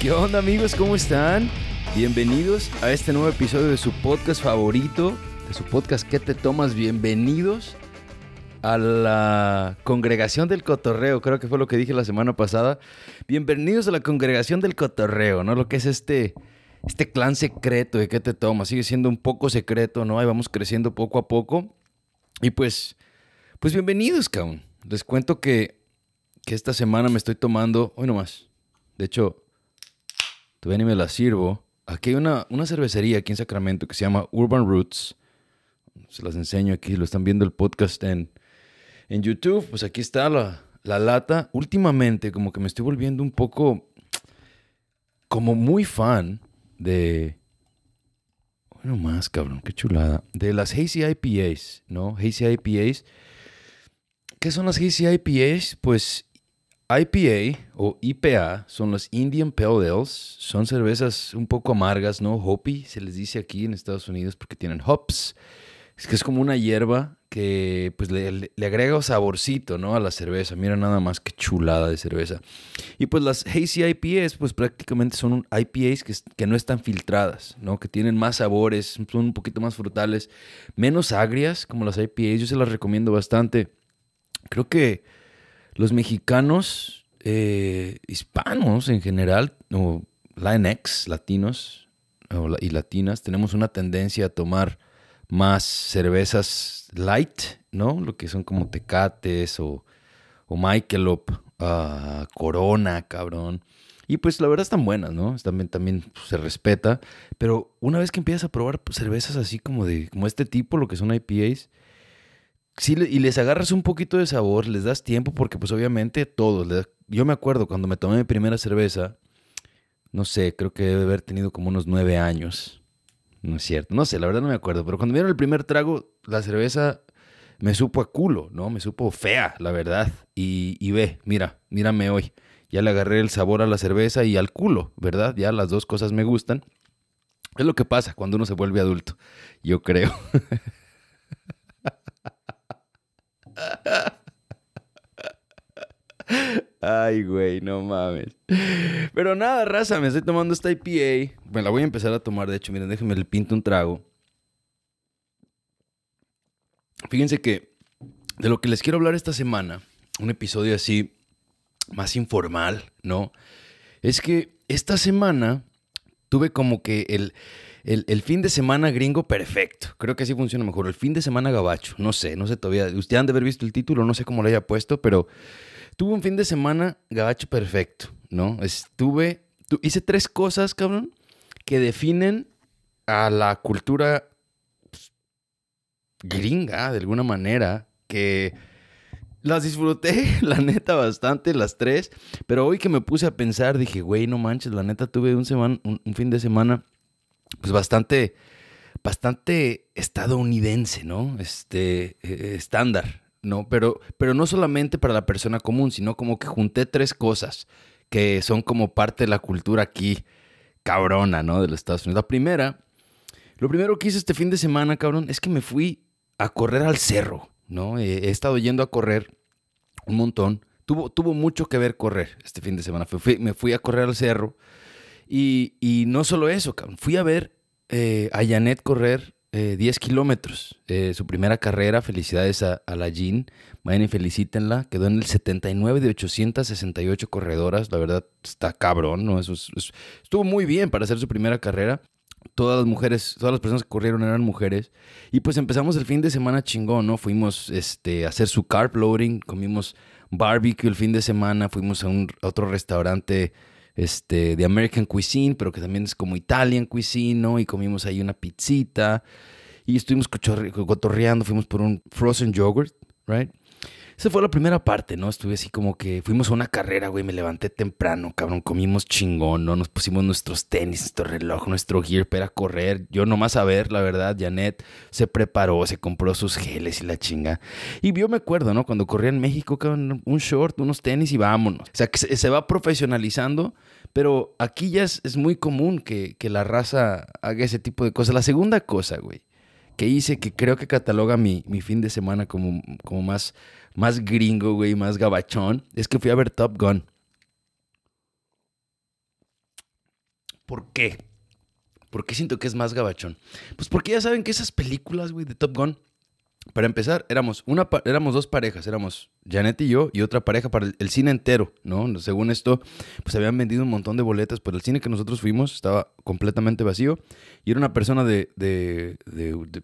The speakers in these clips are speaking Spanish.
¿Qué onda amigos? ¿Cómo están? Bienvenidos a este nuevo episodio de su podcast favorito, de su podcast ¿Qué te tomas? Bienvenidos a la congregación del cotorreo, creo que fue lo que dije la semana pasada. Bienvenidos a la congregación del cotorreo, ¿no? Lo que es este, este clan secreto de ¿Qué te tomas? Sigue siendo un poco secreto, ¿no? Ahí vamos creciendo poco a poco. Y pues, pues bienvenidos, cabrón. Les cuento que, que esta semana me estoy tomando, hoy nomás, de hecho, todavía ni me la sirvo. Aquí hay una, una cervecería aquí en Sacramento que se llama Urban Roots. Se las enseño aquí, lo están viendo el podcast en, en YouTube. Pues aquí está la, la lata. Últimamente como que me estoy volviendo un poco como muy fan de... Bueno, más cabrón, qué chulada. De las Hazy IPAs, ¿no? Hazy IPAs. ¿Qué son las Hazy IPAs? Pues IPA o IPA son las Indian Pale Ales. Son cervezas un poco amargas, ¿no? Hoppy se les dice aquí en Estados Unidos porque tienen hops. Es que es como una hierba que pues le, le agrega saborcito, ¿no? A la cerveza. Mira nada más que chulada de cerveza. Y pues las Hazy IPAs pues prácticamente son IPAs que, que no están filtradas, ¿no? Que tienen más sabores, son un poquito más frutales, menos agrias como las IPAs. Yo se las recomiendo bastante. Creo que los mexicanos, eh, hispanos en general, o Latinx, latinos y latinas, tenemos una tendencia a tomar más cervezas light, ¿no? Lo que son como tecates o, o Michelob, uh, Corona, cabrón. Y pues la verdad están buenas, ¿no? También, también pues, se respeta. Pero una vez que empiezas a probar pues, cervezas así como de como este tipo, lo que son IPAs, y les agarras un poquito de sabor, les das tiempo, porque pues obviamente todos. Yo me acuerdo cuando me tomé mi primera cerveza, no sé, creo que debe haber tenido como unos nueve años. No es cierto, no sé, la verdad no me acuerdo, pero cuando vieron el primer trago, la cerveza me supo a culo, ¿no? Me supo fea, la verdad. Y, y ve, mira, mírame hoy. Ya le agarré el sabor a la cerveza y al culo, ¿verdad? Ya las dos cosas me gustan. Es lo que pasa cuando uno se vuelve adulto, yo creo. Ay, güey, no mames. Pero nada, raza, me estoy tomando esta IPA. Me la voy a empezar a tomar, de hecho, miren, déjenme le pinto un trago. Fíjense que de lo que les quiero hablar esta semana, un episodio así más informal, ¿no? Es que esta semana tuve como que el, el, fin de semana gringo perfecto. Creo que así funciona mejor. El fin de semana gabacho. No sé, no sé todavía. Usted han de haber visto el título, no sé cómo lo haya puesto, pero tuve un fin de semana gabacho perfecto, ¿no? Estuve, hice tres cosas, cabrón, que definen a la cultura pues, gringa, de alguna manera, que las disfruté, la neta, bastante, las tres. Pero hoy que me puse a pensar, dije, güey, no manches, la neta tuve un, semana, un fin de semana pues bastante, bastante estadounidense, ¿no? Este, eh, estándar, ¿no? Pero, pero no solamente para la persona común, sino como que junté tres cosas que son como parte de la cultura aquí cabrona, ¿no? De los Estados Unidos. La primera, lo primero que hice este fin de semana, cabrón, es que me fui a correr al cerro, ¿no? he estado yendo a correr un montón. Tuvo, tuvo mucho que ver correr este fin de semana. me fui a correr al cerro y, no solo eso, fui a ver eh, a Janet correr 10 eh, kilómetros. Eh, su primera carrera, felicidades a, la Jean. Vayan y felicítenla. Quedó en el 79 de 868 corredoras. La verdad está cabrón, ¿no? Eso, estuvo muy bien para hacer su primera carrera. Todas las mujeres, todas las personas que corrieron eran mujeres. Y pues empezamos el fin de semana chingón, ¿no? Fuimos este, a hacer su carb loading, comimos barbecue el fin de semana, fuimos a, un, a otro restaurante este, de American Cuisine, pero que también es como Italian Cuisine, ¿no? Y comimos ahí una pizzita y estuvimos cotorreando, fuimos por un frozen yogurt, right? Esa fue la primera parte, ¿no? Estuve así como que fuimos a una carrera, güey, me levanté temprano, cabrón, comimos chingón, ¿no? Nos pusimos nuestros tenis, nuestro reloj, nuestro gear para correr. Yo nomás a ver, la verdad, Janet se preparó, se compró sus geles y la chinga. Y yo me acuerdo, ¿no? Cuando corría en México, cabrón, un short, unos tenis y vámonos. O sea, que se, va profesionalizando, pero aquí ya es, muy común que, que la raza haga ese tipo de cosas. La segunda cosa, güey, que hice, que creo que cataloga mi, mi fin de semana como, como más más gringo, güey, más gabachón, es que fui a ver Top Gun. ¿Por qué? ¿Por qué siento que es más gabachón? Pues porque ya saben que esas películas, güey, de Top Gun, para empezar, éramos, una, éramos dos parejas, éramos Janet y yo y otra pareja para el, cine entero, ¿no? Según esto, pues habían vendido un montón de boletas, pero el cine que nosotros fuimos estaba completamente vacío y era una persona de, de,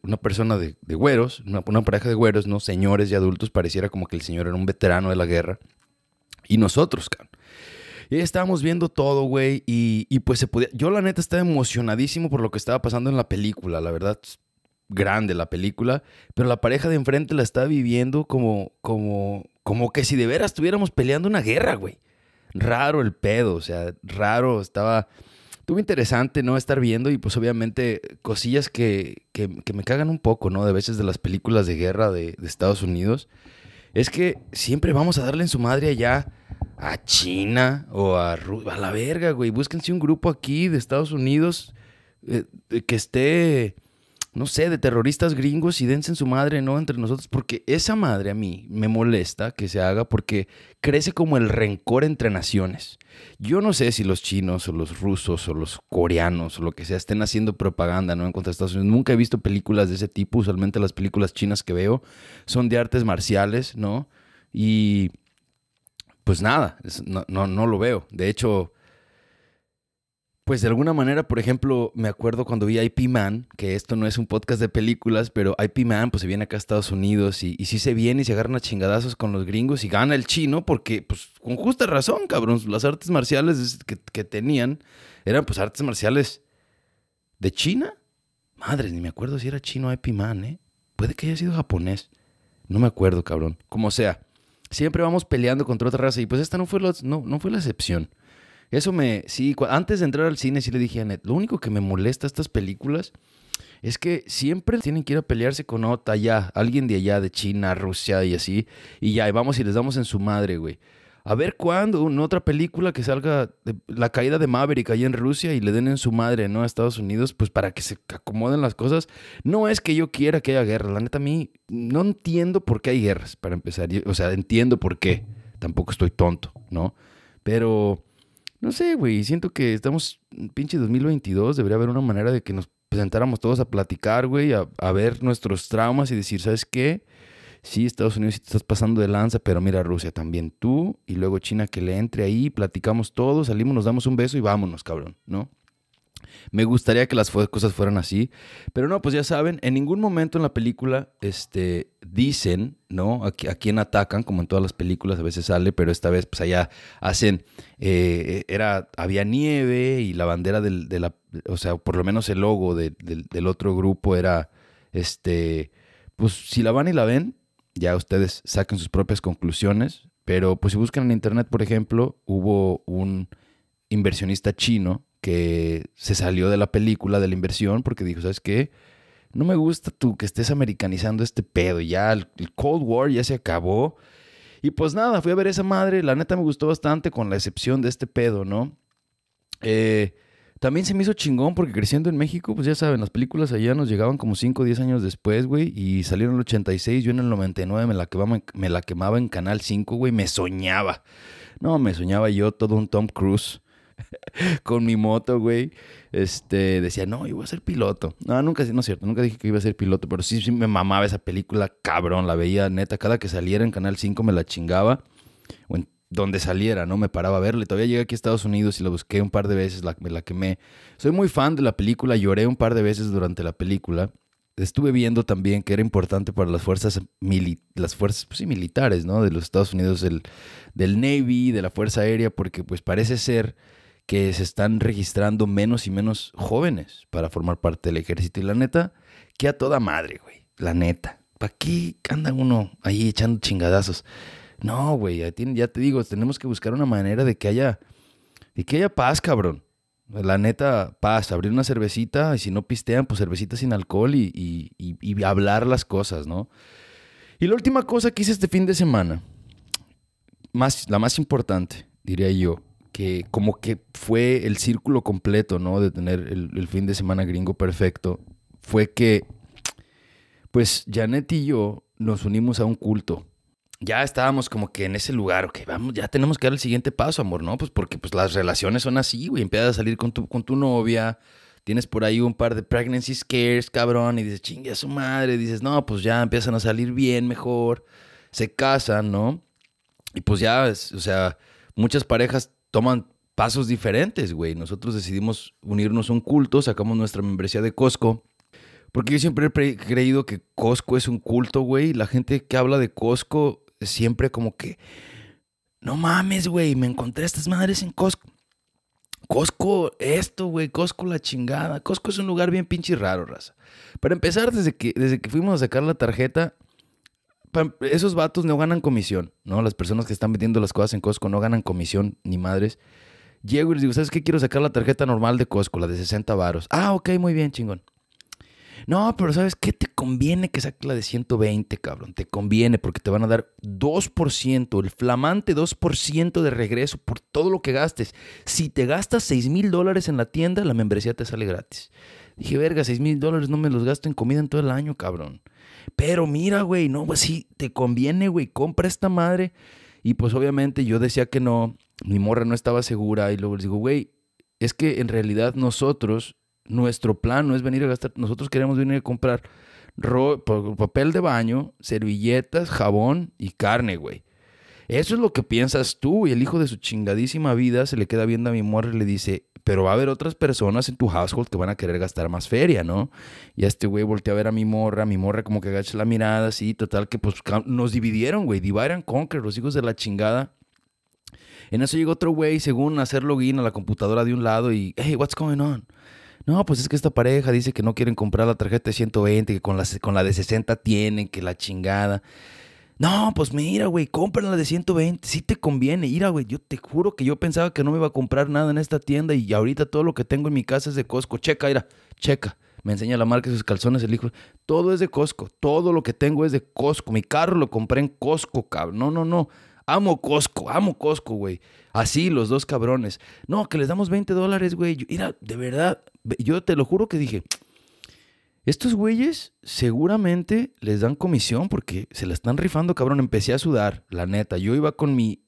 una persona de, güeros, una, pareja de güeros, ¿no? Señores y adultos, pareciera como que el señor era un veterano de la guerra y nosotros, cabrón. Y estábamos viendo todo, güey, y, y, pues se podía... Yo la neta estaba emocionadísimo por lo que estaba pasando en la película, la verdad, grande la película, pero la pareja de enfrente la estaba viviendo como, como, como que si de veras estuviéramos peleando una guerra, güey. Raro el pedo, o sea, raro, estaba... Estuvo interesante, ¿no? Estar viendo y pues obviamente cosillas que, que, me cagan un poco, ¿no? De veces de las películas de guerra de, de Estados Unidos. Es que siempre vamos a darle en su madre allá a China o a, a la verga, güey. Búsquense un grupo aquí de Estados Unidos eh, que esté no sé, de terroristas gringos y dense en su madre, ¿no? Entre nosotros, porque esa madre a mí me molesta que se haga porque crece como el rencor entre naciones. Yo no sé si los chinos o los rusos o los coreanos o lo que sea estén haciendo propaganda, ¿no? En contra de Estados Unidos. Nunca he visto películas de ese tipo. Usualmente las películas chinas que veo son de artes marciales, ¿no? Y pues nada, no, no, no lo veo. De hecho, pues de alguna manera, por ejemplo, me acuerdo cuando vi IP Man, que esto no es un podcast de películas, pero IP Man pues se viene acá a Estados Unidos y, y sí se viene y se agarran a chingadazos con los gringos y gana el chino porque, pues con justa razón, cabrón, las artes marciales que, que tenían eran pues artes marciales de China. Madre, ni me acuerdo si era chino IP Man, ¿eh? Puede que haya sido japonés. No me acuerdo, cabrón. Como sea, siempre vamos peleando contra otra raza y pues esta no fue, no, no fue la excepción. Eso me, sí, antes de entrar al cine sí le dije a Net, lo único que me molesta estas películas es que siempre tienen que ir a pelearse con otra allá, alguien de allá, de China, Rusia y así, y ya, y vamos y les damos en su madre, güey. A ver cuándo, en otra película que salga de la caída de Maverick allá en Rusia y le den en su madre, ¿no? A Estados Unidos, pues para que se acomoden las cosas. No es que yo quiera que haya guerra, la neta a mí no entiendo por qué hay guerras, para empezar. O sea, entiendo por qué, tampoco estoy tonto, ¿no? Pero no sé, güey, siento que estamos en pinche 2022, debería haber una manera de que nos presentáramos todos a platicar, güey, a, ver nuestros traumas y decir, ¿sabes qué? Sí, Estados Unidos sí te estás pasando de lanza, pero mira Rusia también tú y luego China que le entre ahí, platicamos todos, salimos, nos damos un beso y vámonos, cabrón, ¿no? Me gustaría que las cosas fueran así, pero no, pues ya saben, en ningún momento en la película este, dicen, ¿no? A, quién atacan, como en todas las películas a veces sale, pero esta vez pues allá hacen, eh, era, había nieve y la bandera del, o sea, por lo menos el logo del, del otro grupo era, este, pues si la van y la ven, ya ustedes saquen sus propias conclusiones, pero pues si buscan en internet, por ejemplo, hubo un inversionista chino que se salió de la película, de la inversión, porque dijo, ¿sabes qué? No me gusta tú que estés americanizando este pedo. Ya el, Cold War ya se acabó. Y pues nada, fui a ver esa madre. La neta me gustó bastante, con la excepción de este pedo, ¿no? Eh, también se me hizo chingón porque creciendo en México, pues ya saben, las películas allá nos llegaban como 5 o 10 años después, güey. Y salieron en el 86, yo en el 99 me la quemaba, me la quemaba en Canal 5, güey. Me soñaba. No, me soñaba yo todo un Tom Cruise con mi moto, güey. Este, decía, no, yo voy a ser piloto. No, nunca, no es cierto, nunca dije que iba a ser piloto, pero sí, sí me mamaba esa película, cabrón. La veía neta, cada que saliera en Canal 5 me la chingaba. O en donde saliera, ¿no? Me paraba a verle. Todavía llegué aquí a Estados Unidos y la busqué un par de veces, la, me la quemé. Soy muy fan de la película, lloré un par de veces durante la película. Estuve viendo también que era importante para las fuerzas, las fuerzas pues militares, ¿no? De los Estados Unidos, del, del Navy, de la Fuerza Aérea, porque pues parece ser que se están registrando menos y menos jóvenes para formar parte del ejército. Y la neta, que a toda madre, güey. La neta. ¿Para qué anda uno ahí echando chingadazos? No, güey, ya, te digo, tenemos que buscar una manera de que haya, de que haya paz, cabrón. La neta, paz, abrir una cervecita y si no pistean, pues cervecita sin alcohol y, y, y hablar las cosas, ¿no? Y la última cosa que hice este fin de semana, más, la más importante, diría yo, que como que fue el círculo completo, ¿no? De tener el, fin de semana gringo perfecto, fue que, pues, Janet y yo nos unimos a un culto. ya estábamos como que en ese lugar, ok, vamos, ya tenemos que dar el siguiente paso, amor, ¿no? Pues porque pues las relaciones son así, güey, empiezas a salir con tu, con tu novia, tienes por ahí un par de pregnancy scares, cabrón, y dices, chingue a su madre, dices, no, pues ya empiezan a salir bien, mejor, se casan, ¿no? Y pues ya, o sea, muchas parejas toman pasos diferentes, güey. Nosotros decidimos unirnos a un culto, sacamos nuestra membresía de Costco. Porque yo siempre he creído que Costco es un culto, güey. La gente que habla de Costco siempre como que, no mames, güey, me encontré estas madres en Costco. Costco, esto, güey, Costco la chingada. Costco es un lugar bien pinche raro, raza. Para empezar, desde que, desde que fuimos a sacar la tarjeta, esos vatos no ganan comisión, ¿no? Las personas que están vendiendo las cosas en Costco no ganan comisión ni madres. Llego y les digo, ¿sabes qué? Quiero sacar la tarjeta normal de Costco, la de 60 varos. Ah, ok, muy bien, chingón. No, pero ¿sabes qué? Te conviene que saques la de 120, cabrón. Te conviene porque te van a dar 2%, el flamante 2% de regreso por todo lo que gastes. Si te gastas 6 mil dólares en la tienda, la membresía te sale gratis. Dije, verga, 6 mil dólares no me los gasto en comida en todo el año, cabrón. Pero mira, güey, no, pues sí, te conviene, güey, compra esta madre. Y pues obviamente yo decía que no, mi morra no estaba segura. Y luego les digo, güey, es que en realidad nosotros nuestro plan no es venir a gastar, nosotros queremos venir a comprar papel de baño, servilletas, jabón y carne, güey. Eso es lo que piensas tú y el hijo de su chingadísima vida se le queda viendo a mi morra y le dice, pero va a haber otras personas en tu household que van a querer gastar más feria, ¿no? Y a este güey voltea a ver a mi morra, mi morra como que agacha la mirada, así, total, que pues nos dividieron, güey, divide and conquer, los hijos de la chingada. En eso llegó otro güey, según hacer login a la computadora de un lado y, hey, what's going on? No, pues es que esta pareja dice que no quieren comprar la tarjeta de 120, que con la, con la de 60 tienen, que la chingada. No, pues mira, güey, compren la de 120, sí te conviene. Mira, güey, yo te juro que yo pensaba que no me iba a comprar nada en esta tienda y ahorita todo lo que tengo en mi casa es de Costco. Checa, mira, checa. Me enseña la marca de sus calzones, el hijo. Todo es de Costco, todo lo que tengo es de Costco. Mi carro lo compré en Costco, cabrón. No, no, no. Amo Costco, amo Costco, güey. Así, los dos cabrones. No, que les damos 20 dólares, güey. Mira, de verdad, yo te lo juro que dije, estos güeyes seguramente les dan comisión porque se la están rifando, cabrón. Empecé a sudar, la neta. Yo iba con mi...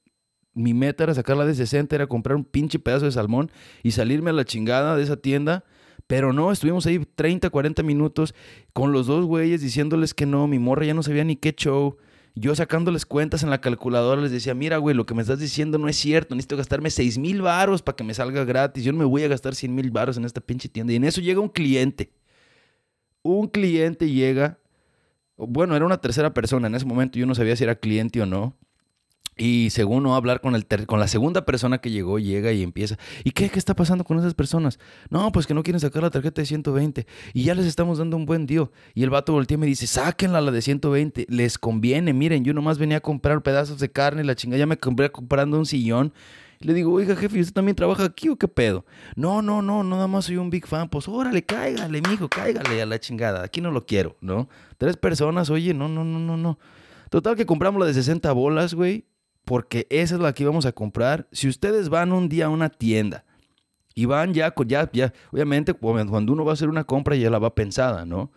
Mi meta era sacarla de 60, era comprar un pinche pedazo de salmón y salirme a la chingada de esa tienda. Pero no, estuvimos ahí 30, 40 minutos con los dos güeyes diciéndoles que no, mi morra ya no sabía ni qué show. Yo sacándoles cuentas en la calculadora les decía, mira, güey, lo que me estás diciendo no es cierto. Necesito gastarme 6 mil baros para que me salga gratis. Yo no me voy a gastar 100 mil baros en esta pinche tienda. Y en eso llega un cliente. Un cliente llega. Bueno, era una tercera persona. En ese momento yo no sabía si era cliente o no. Y según no hablar con, el con la segunda persona que llegó, llega y empieza. ¿Y qué, qué está pasando con esas personas? No, pues que no quieren sacar la tarjeta de 120 y ya les estamos dando un buen día. Y el vato voltea y me dice, sáquenla la de 120, les conviene. Miren, yo nomás venía a comprar pedazos de carne, la chingada, ya me compré comprando un sillón. Le digo, oiga, jefe, ¿usted también trabaja aquí o qué pedo? No, no, no, nada más soy un big fan. Pues órale, cáigale, mijo, cáigale a la chingada. Aquí no lo quiero, ¿no? Tres personas, oye, no, no, no, no, no. Total que compramos la de 60 bolas, güey porque esa es la que íbamos a comprar. Si ustedes van un día a una tienda y van ya, ya, ya, obviamente cuando uno va a hacer una compra ya la va pensada, ¿no?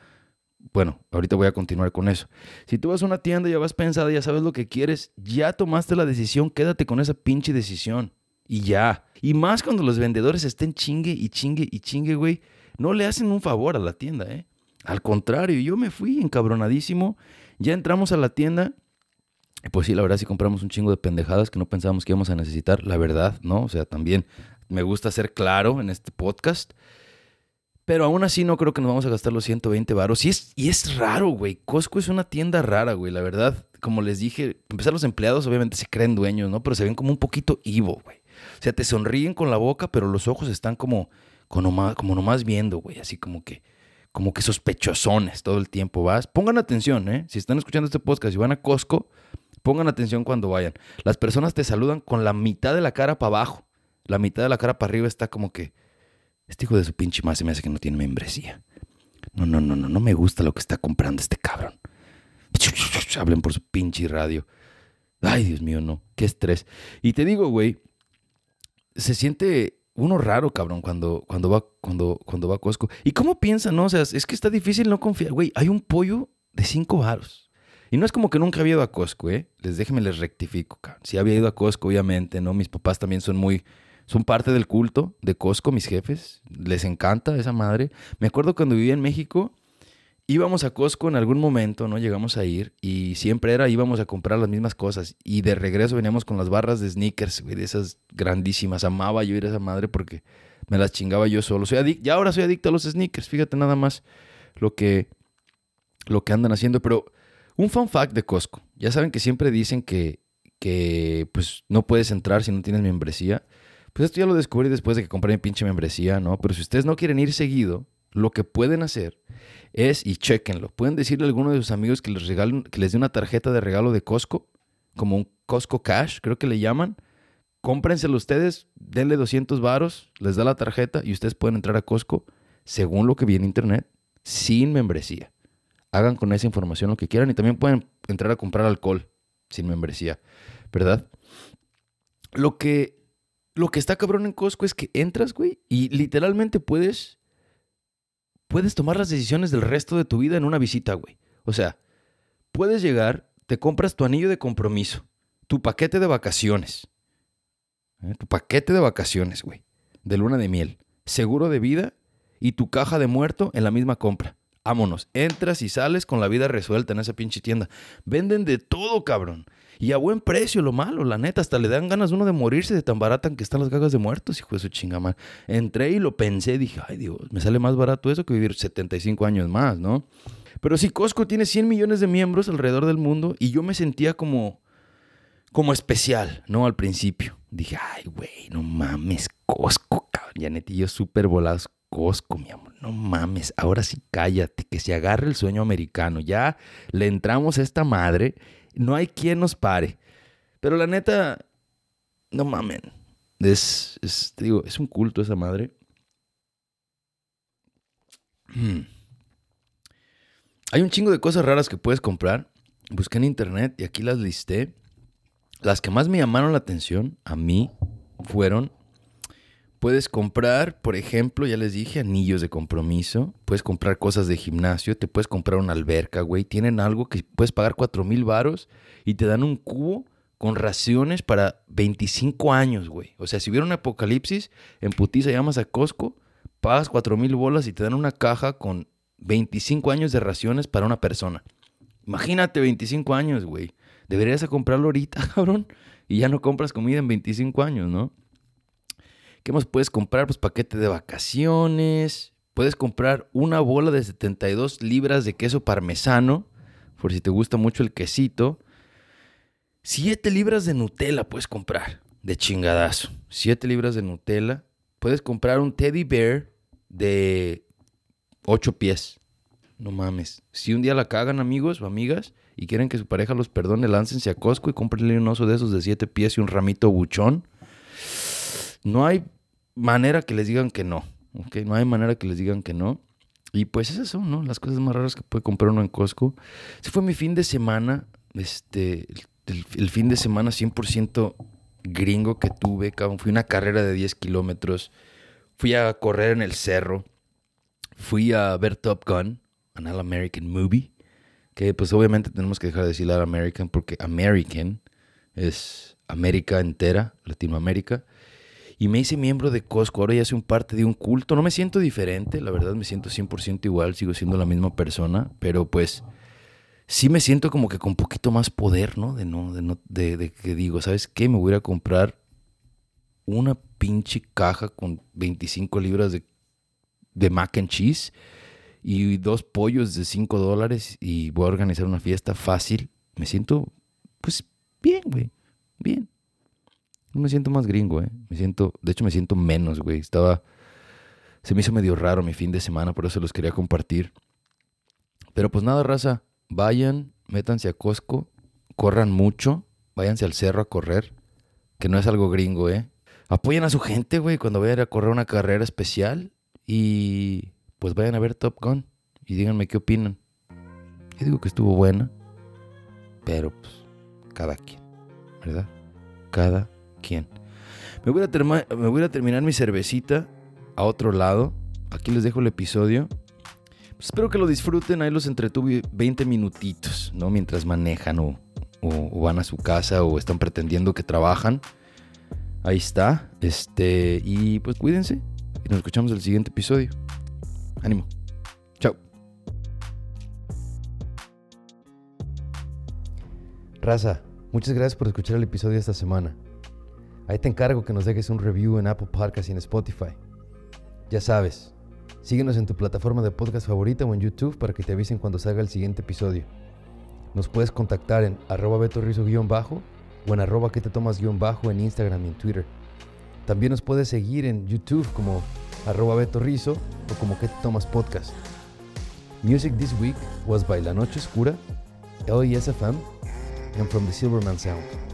Bueno, ahorita voy a continuar con eso. Si tú vas a una tienda ya vas pensada, ya sabes lo que quieres, ya tomaste la decisión, quédate con esa pinche decisión. Y ya. Y más cuando los vendedores estén chingue y chingue y chingue, güey. No le hacen un favor a la tienda, ¿eh? Al contrario, yo me fui encabronadísimo. Ya entramos a la tienda pues sí, la verdad sí compramos un chingo de pendejadas que no pensábamos que íbamos a necesitar, la verdad, ¿no? O sea, también me gusta ser claro en este podcast. Pero aún así no creo que nos vamos a gastar los 120 varos. Y es, y es raro, güey. Costco es una tienda rara, güey. La verdad, como les dije, empezar los empleados obviamente se creen dueños, ¿no? Pero se ven como un poquito Ivo, güey. O sea, te sonríen con la boca, pero los ojos están como, como, nomás, como nomás viendo, güey. Así como que, como que sospechosones todo el tiempo. Vas. Pongan atención, ¿eh? Si están escuchando este podcast y van a Costco, Pongan atención cuando vayan. Las personas te saludan con la mitad de la cara para abajo. La mitad de la cara para arriba está como que. Este hijo de su pinche más se me hace que no tiene membresía. No, no, no, no, no me gusta lo que está comprando este cabrón. Hablen por su pinche radio. Ay, Dios mío, no. Qué estrés. Y te digo, güey, se siente uno raro, cabrón, cuando, cuando, va, cuando, cuando va a Costco. ¿Y cómo piensa, no? O sea, es que está difícil no confiar. Güey, hay un pollo de cinco varos. Y no es como que nunca había ido a Costco, ¿eh? Les déjenme les rectifico, cabrón. Sí había ido a Costco, obviamente, ¿no? Mis papás también son muy... Son parte del culto de Costco, mis jefes. Les encanta esa madre. Me acuerdo cuando vivía en México, íbamos a Costco en algún momento, ¿no? Llegamos a ir y siempre era, íbamos a comprar las mismas cosas. Y de regreso veníamos con las barras de sneakers, güey, de esas grandísimas. Amaba yo ir a esa madre porque me las chingaba yo solo. Soy adicto, y ahora soy adicto a los sneakers, fíjate nada más lo que, lo que andan haciendo. Pero un fun fact de Costco. Ya saben que siempre dicen que, que pues no puedes entrar si no tienes membresía. Pues esto ya lo descubrí después de que compré mi pinche membresía, ¿no? Pero si ustedes no quieren ir seguido, lo que pueden hacer es, y chequenlo, pueden decirle a alguno de sus amigos que les, regalen, que les dé una tarjeta de regalo de Costco, como un Costco Cash, creo que le llaman. Cómprenselo ustedes, denle 200 varos, les da la tarjeta y ustedes pueden entrar a Costco según lo que vi en internet, sin membresía. Hagan con esa información lo que quieran y también pueden entrar a comprar alcohol sin membresía, ¿verdad? Lo que, lo que está cabrón en Costco es que entras, güey, y literalmente puedes puedes tomar las decisiones del resto de tu vida en una visita, güey. O sea, puedes llegar, te compras tu anillo de compromiso, tu paquete de vacaciones, ¿eh? tu paquete de vacaciones, güey, de luna de miel, seguro de vida y tu caja de muerto en la misma compra. Vámonos, entras y sales con la vida resuelta en esa pinche tienda. Venden de todo, cabrón. Y a buen precio, lo malo, la neta, hasta le dan ganas uno de morirse de tan barata que están las gagas de muertos, hijo de su chingamar. Entré y lo pensé, dije, ay Dios, me sale más barato eso que vivir 75 años más, ¿no? Pero sí, Costco tiene 100 millones de miembros alrededor del mundo y yo me sentía como, como especial, ¿no? Al principio. Dije, ay, güey, no mames, Costco, cabrón. Netillo súper volados. Costco, mi amor, no mames, ahora sí cállate, que se agarre el sueño americano. Ya le entramos a esta madre no hay quien nos pare. Pero la neta, no mamen. Es, digo, es un culto esa madre. Hmm. Hay un chingo de cosas raras que puedes comprar. Busqué en internet y aquí las listé. Las que más me llamaron la atención a mí fueron Puedes comprar, por ejemplo, ya les dije, anillos de compromiso. Puedes comprar cosas de gimnasio. Te puedes comprar una alberca, güey. Tienen algo que puedes pagar 4 mil varos y te dan un cubo con raciones para 25 años, güey. O sea, si hubiera un apocalipsis, en putiza llamas a Costco, pagas 4 mil bolas y te dan una caja con 25 años de raciones para una persona. Imagínate 25 años, güey. Deberías comprarlo ahorita, cabrón. Y ya no compras comida en 25 años, ¿no? ¿Qué más puedes comprar? Pues paquete de vacaciones. Puedes comprar una bola de 72 libras de queso parmesano, por si te gusta mucho el quesito. 7 libras de Nutella puedes comprar, de chingadazo. 7 libras de Nutella. Puedes comprar un teddy bear de 8 pies. No mames. Si un día la cagan, amigos o amigas, y quieren que su pareja los perdone, láncense a Costco y cómprenle un oso de esos de 7 pies y un ramito buchón. No hay manera que les digan que no. ¿ok? No hay manera que les digan que no. Y pues esas son, ¿no? Las cosas más raras que puede comprar uno en Costco. Ese fue mi fin de semana. Este, el, fin de semana 100% gringo que tuve, cabrón. Fui una carrera de 10 kilómetros. Fui a correr en el cerro. Fui a ver Top Gun, an All American movie. Que pues obviamente tenemos que dejar de decir All American porque American es América entera, Latinoamérica. Y me hice miembro de Costco. Ahora ya soy un parte de un culto. No me siento diferente, la verdad me siento 100% igual. Sigo siendo la misma persona. Pero pues sí me siento como que con un poquito más poder, ¿no? De, no, de, no, de, que digo, ¿sabes qué? Me voy a comprar una pinche caja con 25 libras de, de mac and cheese y dos pollos de 5 dólares y voy a organizar una fiesta fácil. Me siento, pues, bien, güey. Bien. No me siento más gringo, ¿eh? Me siento, de hecho me siento menos, güey. Estaba, se me hizo medio raro mi fin de semana, por eso los quería compartir. Pero pues nada, raza, vayan, métanse a Costco, corran mucho, váyanse al cerro a correr, que no es algo gringo, ¿eh? Apoyen a su gente, güey, cuando vayan a correr una carrera especial y pues vayan a ver Top Gun y díganme qué opinan. Yo digo que estuvo buena, pero pues cada quien, ¿verdad? Cada quién. Me voy, a me voy a terminar mi cervecita a otro lado. Aquí les dejo el episodio. Pues espero que lo disfruten. Ahí los entretuve 20 minutitos. ¿no? Mientras manejan o, van a su casa o están pretendiendo que trabajan. Ahí está. Este, y pues cuídense. Y nos escuchamos el siguiente episodio. Ánimo. Chao. Raza, muchas gracias por escuchar el episodio esta semana. Ahí te encargo que nos dejes un review en Apple Podcasts y en Spotify. Ya sabes, síguenos en tu plataforma de podcast favorita o en YouTube para que te avisen cuando salga el siguiente episodio. Nos puedes contactar en arroba betorrizo-bajo o en arroba que te tomas-bajo en Instagram y en Twitter. También nos puedes seguir en YouTube como arroba betorrizo o como que te tomas podcast. Music this week was by La Noche Oscura, LESFM, and from the Silverman Sound.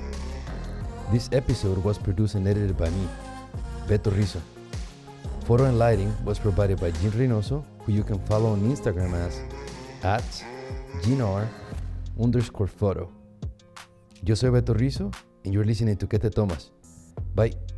This episode was produced and edited by me, Beto Rizzo. Photo and lighting was provided by Jim Reynoso, who you can follow on Instagram as at GNR underscore photo. Yo soy Beto Rizzo, and you're listening to ¿Qué te tomas? Bye.